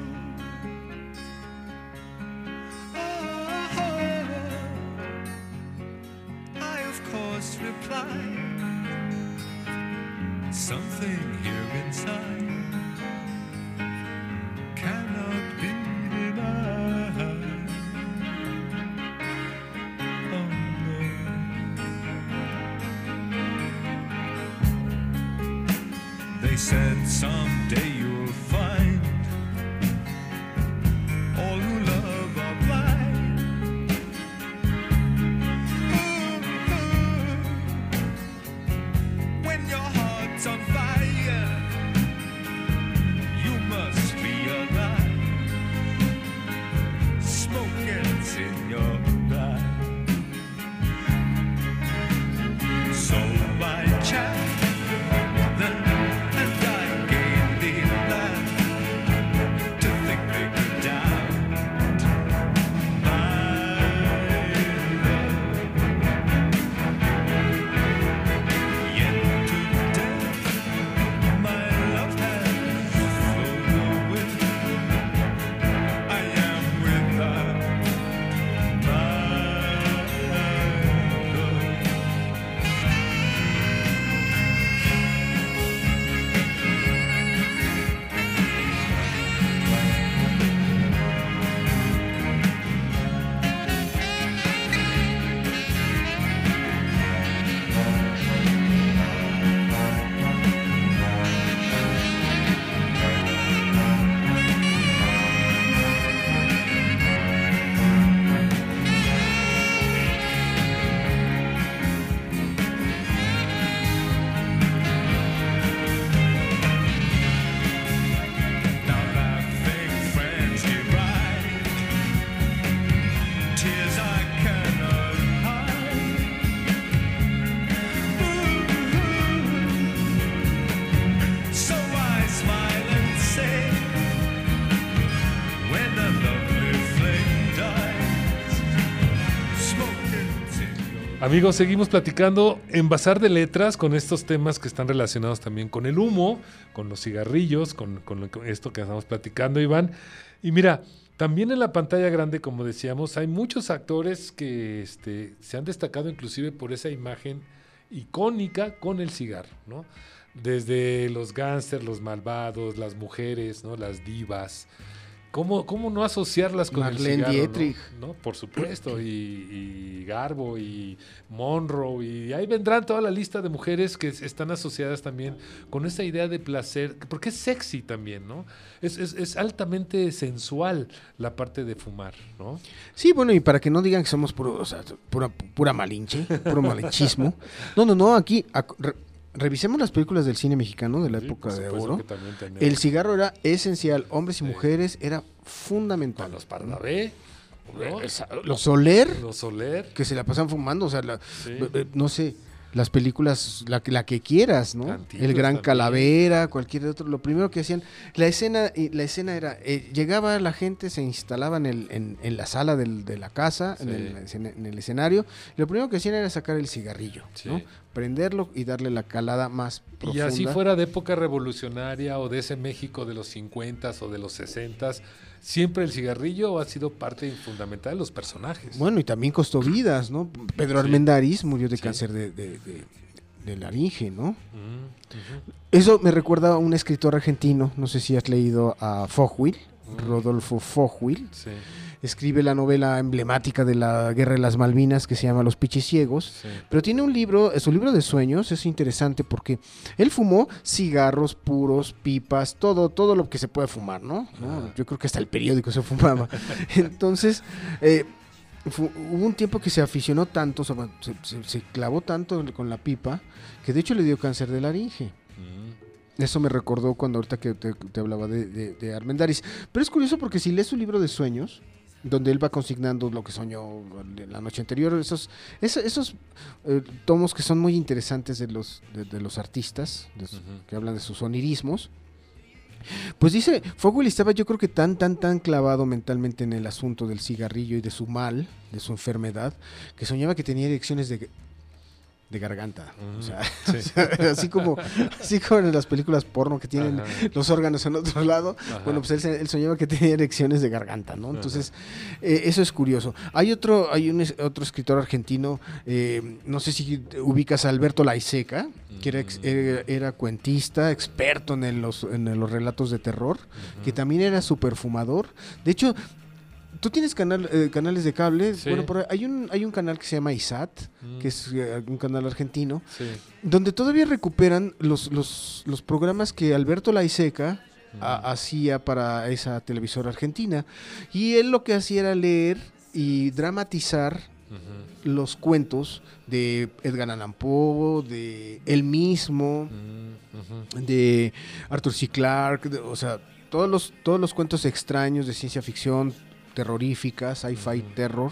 [SPEAKER 1] Oh, I of course replied, something here inside said someday
[SPEAKER 2] Amigos, seguimos platicando en Bazar de Letras con estos temas que están relacionados también con el humo, con los cigarrillos, con, esto que estamos platicando, Iván. Y mira, también en la pantalla grande, como decíamos, hay muchos actores que este, se han destacado inclusive por esa imagen icónica con el cigarro, ¿no? Desde los gángsters, los malvados, las mujeres, ¿no? Las divas. ¿Cómo, cómo no asociarlas con
[SPEAKER 3] Marlene
[SPEAKER 2] el cigarro? no?
[SPEAKER 3] Dietrich.
[SPEAKER 2] ¿no? Por supuesto, y, y Garbo y Monroe, y ahí vendrán toda la lista de mujeres que es- están asociadas también con esa idea de placer, porque es sexy también, ¿no? Es, es- es altamente sensual la parte de fumar, ¿no?
[SPEAKER 3] Sí, bueno, y para que no digan que somos puro, o sea, pura, pura malinche, puro malinchismo. No, no, no, aquí re- revisemos las películas del cine mexicano de la
[SPEAKER 2] Sí,
[SPEAKER 3] época de oro. El cigarro era esencial, hombres y mujeres, era fundamental.
[SPEAKER 2] con los Pardavé, ¿no?
[SPEAKER 3] Los Soler,
[SPEAKER 2] los Soler,
[SPEAKER 3] que se la pasan fumando, o sea, la- eh, no sé, las películas, la, que- la que quieras, ¿no? El Gran
[SPEAKER 2] también.
[SPEAKER 3] Calavera, cualquier otro, lo primero que hacían, la escena, y la escena era, eh, llegaba la gente, se instalaba en, el, en, en la sala del- de la casa, en, el, escena- en el escenario, y lo primero que hacían era sacar el cigarrillo,
[SPEAKER 2] Sí.
[SPEAKER 3] ¿no? Prenderlo y darle la calada más
[SPEAKER 2] Y
[SPEAKER 3] profunda.
[SPEAKER 2] así fuera de época revolucionaria o de ese México de los 50s o de los 60s, siempre el cigarrillo ha sido parte fundamental de los personajes.
[SPEAKER 3] Bueno, y también costó vidas, ¿no? Pedro
[SPEAKER 2] Sí.
[SPEAKER 3] Armendáriz murió de
[SPEAKER 2] Sí.
[SPEAKER 3] cáncer de, de- de- de laringe, ¿no?
[SPEAKER 2] Mm.
[SPEAKER 3] Eso me recuerda a un escritor argentino, no sé si has leído a Fogwill, Rodolfo Fogwill.
[SPEAKER 2] Sí,
[SPEAKER 3] Escribe la novela emblemática de la Guerra de las Malvinas que se llama Los Pichis Ciegos.
[SPEAKER 2] sí.
[SPEAKER 3] Pero tiene un libro, su libro de sueños es interesante porque él fumó cigarros puros, pipas, todo, todo lo que se puede fumar, ¿no? Yo creo que hasta el periódico se fumaba. Entonces, eh, hubo un tiempo que se aficionó tanto, se, se- se clavó tanto con la pipa, que de hecho le dio cáncer de laringe.
[SPEAKER 2] Mm,
[SPEAKER 3] Eso me recordó cuando ahorita que te, te hablaba de, de, de Armendáriz. Pero es curioso porque si lees su libro de sueños, donde él va consignando lo que soñó la noche anterior, esos, esos, esos, eh, tomos que son muy interesantes de los, de, de los artistas, de su-
[SPEAKER 2] Ujú.
[SPEAKER 3] que hablan de sus onirismos. Pues dice, Fogel estaba yo creo que tan, tan, tan clavado mentalmente en el asunto del cigarrillo y de su mal, de su enfermedad, que soñaba que tenía erecciones de, de garganta. O sea,
[SPEAKER 2] sí.
[SPEAKER 3] así como así como en las películas porno que tienen
[SPEAKER 2] Ajá.
[SPEAKER 3] los órganos en otro lado
[SPEAKER 2] Ajá.
[SPEAKER 3] bueno pues él, él soñaba que tenía erecciones de garganta no entonces eh, eso es curioso hay otro hay un otro escritor argentino eh, no sé si ubicas a Alberto Laiseca que era,
[SPEAKER 2] Mm.
[SPEAKER 3] era, era cuentista experto en el- los en los relatos de terror que también era super fumador de hecho Tú tienes canal, eh, canales de cable.
[SPEAKER 2] Sí.
[SPEAKER 3] Bueno, por hay un, hay un canal que se llama ISAT,
[SPEAKER 2] Mm.
[SPEAKER 3] que es eh, un canal argentino,
[SPEAKER 2] Sí.
[SPEAKER 3] donde todavía recuperan los, los, los programas que Alberto Laiseca ha- hacía para esa televisora argentina. Y él lo que hacía era leer y dramatizar los cuentos de Edgar Allan Poe, de él mismo,
[SPEAKER 2] Mm,
[SPEAKER 3] de Arthur C. Clarke, de- o sea, todos los, todos los cuentos extraños de ciencia ficción, terrorífica, sci-fi terror,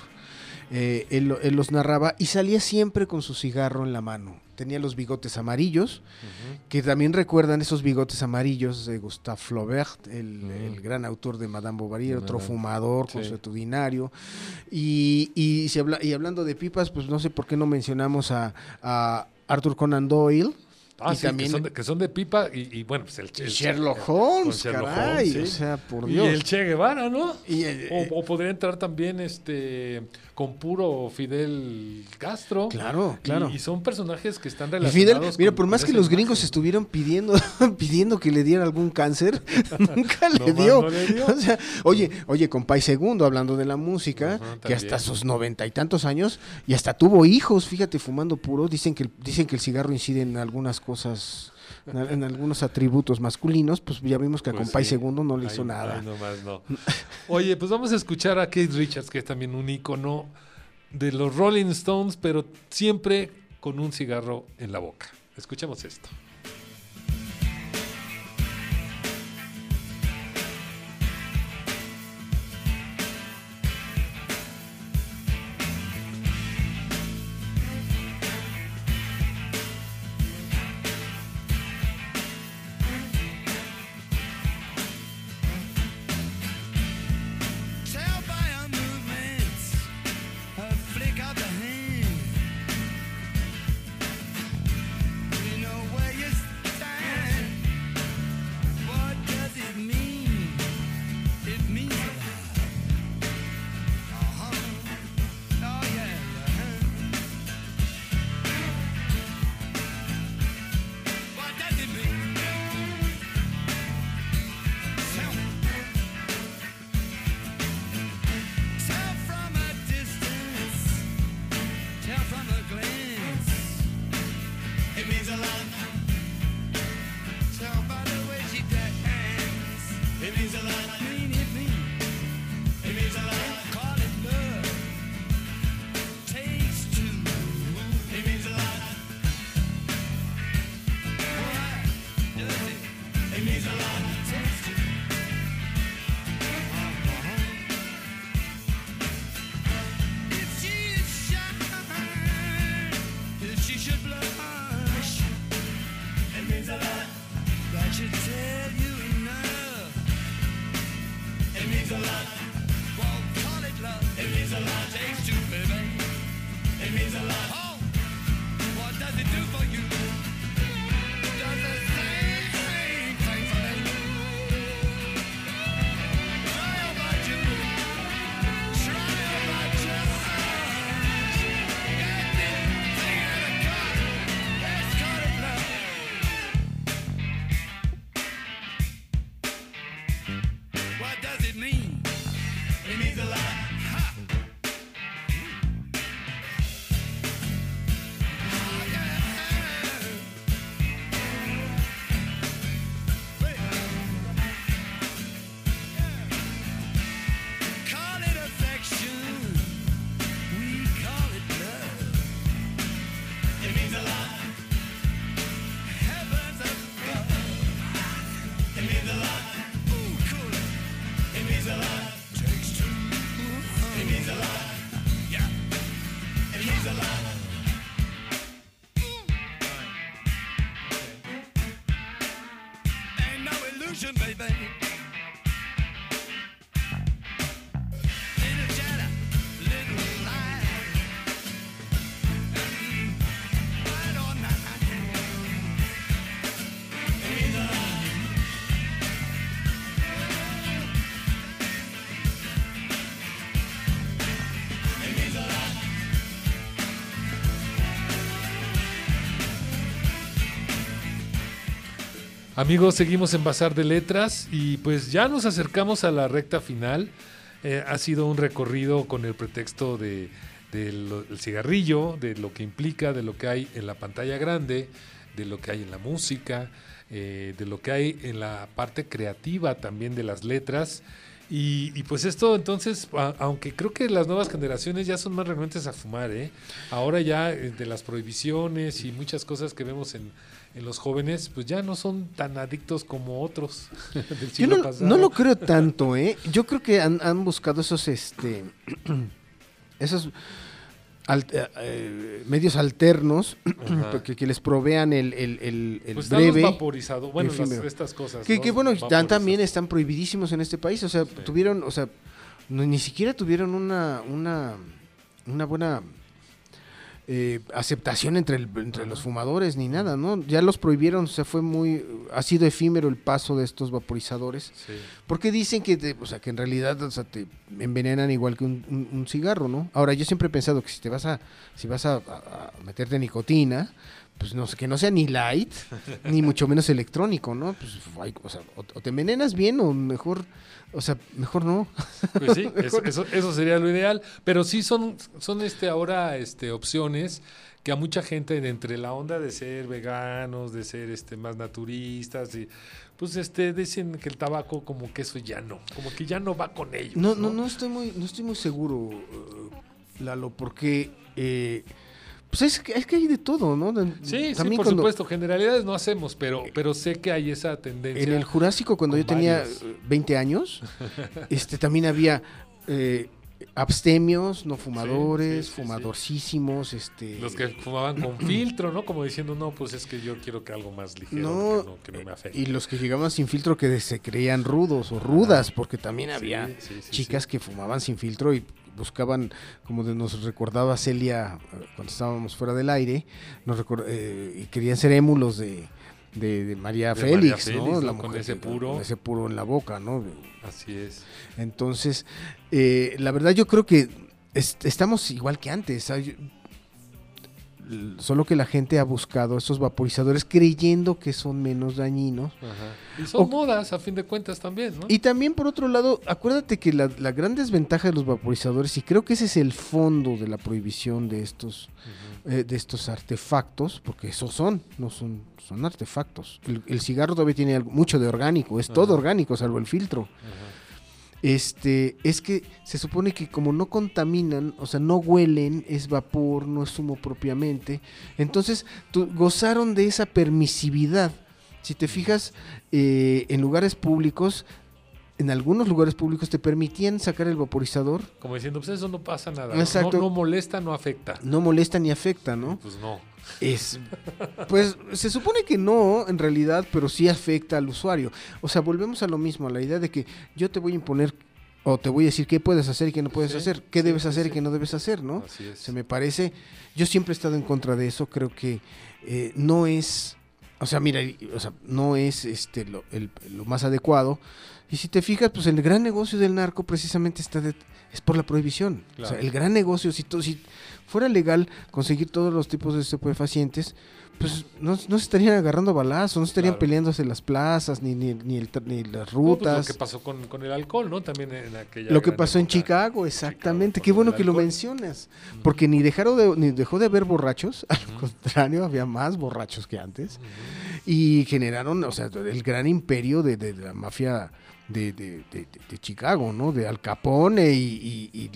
[SPEAKER 3] eh, él, lo- él los narraba y salía siempre con su cigarro en la mano. Tenía los bigotes amarillos, que también recuerdan esos bigotes amarillos de Gustave Flaubert, el, gran autor de Madame Bovary, otro fumador,
[SPEAKER 2] Sí.
[SPEAKER 3] consuetudinario. Y, y, si habla- y hablando de pipas, pues no sé por qué no mencionamos a, a Arthur Conan Doyle.
[SPEAKER 2] Ah,
[SPEAKER 3] Y
[SPEAKER 2] sí,
[SPEAKER 3] también-
[SPEAKER 2] que, son de, que son de pipa y, y bueno, pues el, el-
[SPEAKER 3] Sherlock Holmes,
[SPEAKER 2] Sherlock
[SPEAKER 3] caray,
[SPEAKER 2] Holmes,
[SPEAKER 3] o sea, por
[SPEAKER 2] Y
[SPEAKER 3] Dios.
[SPEAKER 2] el Che Guevara, ¿no?
[SPEAKER 3] Y el-
[SPEAKER 2] O, o podría entrar también este con puro Fidel Castro.
[SPEAKER 3] Claro, claro.
[SPEAKER 2] Y, son personajes que están
[SPEAKER 3] Y
[SPEAKER 2] relacionados.
[SPEAKER 3] Fidel, mira,
[SPEAKER 2] con-
[SPEAKER 3] por más que los gringos estuvieron pidiendo, pidiendo que le diera algún cáncer, nunca le dio.
[SPEAKER 2] no le dio.
[SPEAKER 3] O sea, oye, oye, con Pai Segundo, hablando de la música, que hasta sus noventa y tantos años, y hasta tuvo hijos, fíjate, fumando puro. Dicen que, dicen que el cigarro incide en algunas cosas, en, al- en algunos atributos masculinos, pues ya vimos que
[SPEAKER 2] Pues
[SPEAKER 3] con Pai
[SPEAKER 2] sí.
[SPEAKER 3] Segundo no le hizo nada.
[SPEAKER 2] ay, nomás no. Oye, pues vamos a escuchar a Keith Richards, que es también un ícono de los Rolling Stones, pero siempre con un cigarro en la boca. Escuchemos esto. Amigos, seguimos en Bazar de Letras y pues ya nos acercamos a la recta final. Eh, ha sido un recorrido con el pretexto de, del el cigarrillo, de lo que implica, de lo que hay en la pantalla grande, de lo que hay en la música, eh, de lo que hay en la parte creativa también de las letras. Y, pues esto entonces, aunque creo que las nuevas generaciones ya son más renuentes a fumar, ¿eh? ahora ya eh, de las prohibiciones y muchas cosas que vemos en, en los jóvenes, pues ya no son tan adictos como otros del
[SPEAKER 3] Yo
[SPEAKER 2] siglo
[SPEAKER 3] no,
[SPEAKER 2] pasado.
[SPEAKER 3] no lo creo tanto, ¿eh? Yo creo que han, han buscado esos, este, esos eh, eh, medios alternos que, que les provean el, el, el- el
[SPEAKER 2] Pues
[SPEAKER 3] breve.
[SPEAKER 2] vaporizados, bueno, las- estas cosas.
[SPEAKER 3] Que,
[SPEAKER 2] ¿no?
[SPEAKER 3] que, bueno, también están prohibidísimos en este país. O sea, tuvieron, o sea, no- ni siquiera tuvieron una, una, una buena eh, aceptación entre, el- entre los fumadores ni nada, ¿no? Ya los prohibieron, o sea, fue muy, ha sido efímero el paso de estos vaporizadores.
[SPEAKER 2] Sí.
[SPEAKER 3] Porque dicen que, te- o sea, que en realidad o sea, te envenenan igual que un, un- un cigarro, ¿no? Ahora, yo siempre he pensado que si te vas a, si vas a, a- a meterte nicotina, pues no sé, que no sea ni light, ni mucho menos electrónico, ¿no? Pues, ay, o sea, o, o te envenenas bien o mejor, o sea, mejor no.
[SPEAKER 2] Pues sí, eso, eso- eso sería lo ideal. Pero sí son, son este ahora este opciones que a mucha gente entre la onda de ser veganos, de ser este más naturistas, y pues este dicen que el tabaco como que eso ya no, como que ya no va con ellos.
[SPEAKER 3] No, no, no estoy muy, no estoy muy seguro, eh, Lalo, porque eh, pues es que, es que hay de todo, ¿no? De-
[SPEAKER 2] Sí, sí, por supuesto, generalidades no hacemos, pero, pero sé que hay esa tendencia.
[SPEAKER 3] En el Jurásico, cuando yo tenía
[SPEAKER 2] varios.
[SPEAKER 3] eh, 20 años, este también había eh, abstemios, no fumadores,
[SPEAKER 2] sí, sí, sí.
[SPEAKER 3] fumadorcísimos, este
[SPEAKER 2] Los que fumaban con filtro, ¿no? Como diciendo, no, pues es que yo quiero que algo más ligero,
[SPEAKER 3] no,
[SPEAKER 2] que, no, que no me afecte.
[SPEAKER 3] y los que llegaban sin filtro que se creían rudos o rudas, porque también había chicas que fumaban sin filtro y buscaban, como nos recordaba Celia eh, cuando estábamos fuera del aire, nos eh, y querían ser émulos de, de, de María
[SPEAKER 2] De
[SPEAKER 3] Félix,
[SPEAKER 2] María Félix,
[SPEAKER 3] ¿no?
[SPEAKER 2] ¿no? Con ese puro.
[SPEAKER 3] con ese puro en la boca, ¿no?
[SPEAKER 2] Así es.
[SPEAKER 3] Entonces, eh, la verdad yo creo que est- estamos igual que antes. solo que la gente ha buscado esos vaporizadores creyendo que son menos dañinos.
[SPEAKER 2] Y son
[SPEAKER 3] O-
[SPEAKER 2] modas, a fin de cuentas, también, ¿no?
[SPEAKER 3] Y también, por otro lado, acuérdate que la, la gran desventaja de los vaporizadores, y creo que ese es el fondo de la prohibición de estos eh, de estos artefactos, porque esos son, no son, son artefactos. El, el cigarro todavía tiene algo- mucho de orgánico, es todo orgánico, salvo el filtro. Este, es que se supone que como no contaminan, o sea, no huelen, es vapor, no es humo propiamente. Entonces, gozaron de esa permisividad. Si te fijas, eh, en lugares públicos, en algunos lugares públicos te permitían sacar el vaporizador.
[SPEAKER 2] Como diciendo, pues eso no pasa nada.
[SPEAKER 3] Exacto.
[SPEAKER 2] No, no molesta, no afecta.
[SPEAKER 3] No molesta ni afecta, ¿no?
[SPEAKER 2] Pues no.
[SPEAKER 3] Es, pues se supone que no, en realidad, pero sí afecta al usuario. O sea, volvemos a lo mismo, a la idea de que yo te voy a imponer o te voy a decir qué puedes hacer y qué no puedes
[SPEAKER 2] Sí,
[SPEAKER 3] hacer, qué
[SPEAKER 2] sí,
[SPEAKER 3] debes hacer
[SPEAKER 2] sí.
[SPEAKER 3] y qué no debes hacer, ¿no?
[SPEAKER 2] Así es.
[SPEAKER 3] Se me parece, yo siempre he estado en contra de eso, creo que eh, no es, o sea, mira, o sea, no es este lo, el- lo más adecuado. Y si te fijas, pues el gran negocio del narco precisamente está de- es por la prohibición. O sea, el gran negocio, si, to- si fuera legal conseguir todos los tipos de estupefacientes, pues no, no se estarían agarrando balazos, no se estarían
[SPEAKER 2] Claro.
[SPEAKER 3] peleándose las plazas, ni, ni, ni, el ni las
[SPEAKER 2] No, pues
[SPEAKER 3] rutas.
[SPEAKER 2] lo que pasó con, con el alcohol, ¿no? También en aquella.
[SPEAKER 3] Lo que pasó en. Chicago, exactamente.
[SPEAKER 2] Chicago,
[SPEAKER 3] Qué bueno que lo mencionas. Porque ni dejaron de, ni dejó de haber borrachos, al contrario, había más borrachos que antes. Y generaron, o sea, el gran imperio de, de la mafia de, de- de- Chicago, ¿no? De Al Capone y, y- y-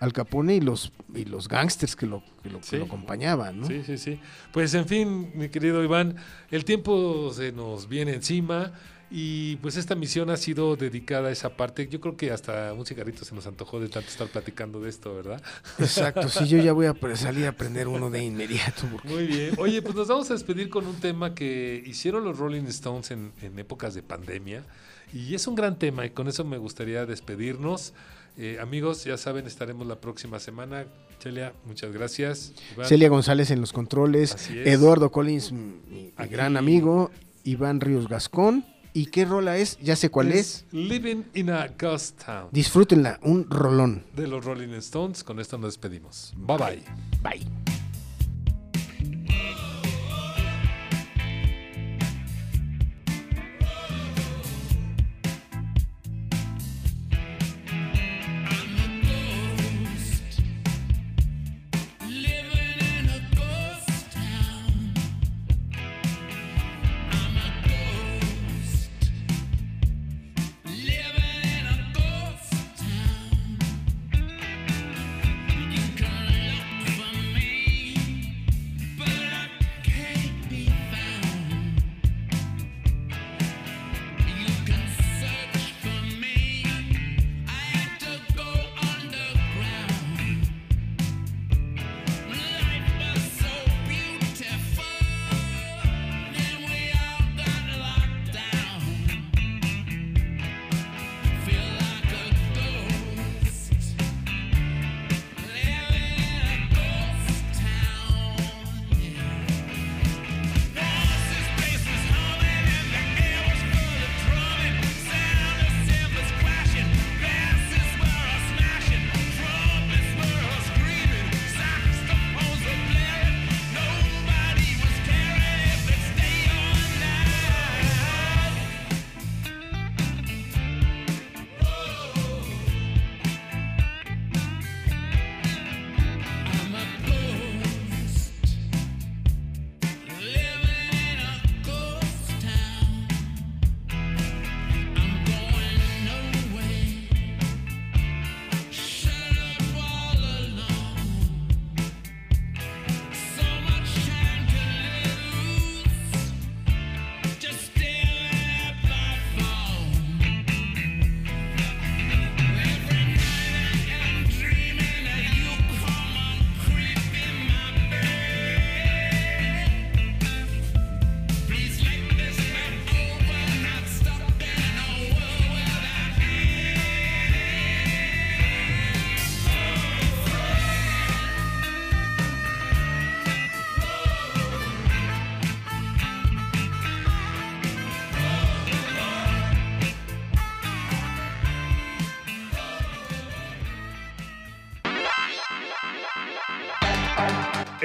[SPEAKER 3] Al Capone y los y los gángsters que lo, que lo, que
[SPEAKER 2] Sí.
[SPEAKER 3] lo acompañaban, ¿no?
[SPEAKER 2] Sí, sí, sí. Pues en fin, mi querido Iván, el tiempo se nos viene encima y pues esta misión ha sido dedicada a esa parte. Yo creo que hasta un cigarrito se nos antojó de tanto estar platicando de esto, ¿verdad?
[SPEAKER 3] Exacto, sí, yo ya voy a salir a aprender uno de inmediato. porque-
[SPEAKER 2] Muy bien. Oye, pues nos vamos a despedir con un tema que hicieron los Rolling Stones en, en épocas de pandemia. Y es un gran tema y con eso me gustaría despedirnos. Eh, amigos, ya saben, estaremos la próxima semana. Celia, muchas gracias. Iván,
[SPEAKER 3] Celia González en los controles,
[SPEAKER 2] es.
[SPEAKER 3] Eduardo Collins, mi, gran amigo, Iván Ríos Gascón. ¿Y qué rola es? Ya sé cuál es.
[SPEAKER 2] Living in a Ghost Town
[SPEAKER 3] Disfrútenla, un rolón.
[SPEAKER 2] de los Rolling Stones. Con esto nos despedimos. Bye bye.
[SPEAKER 3] Bye.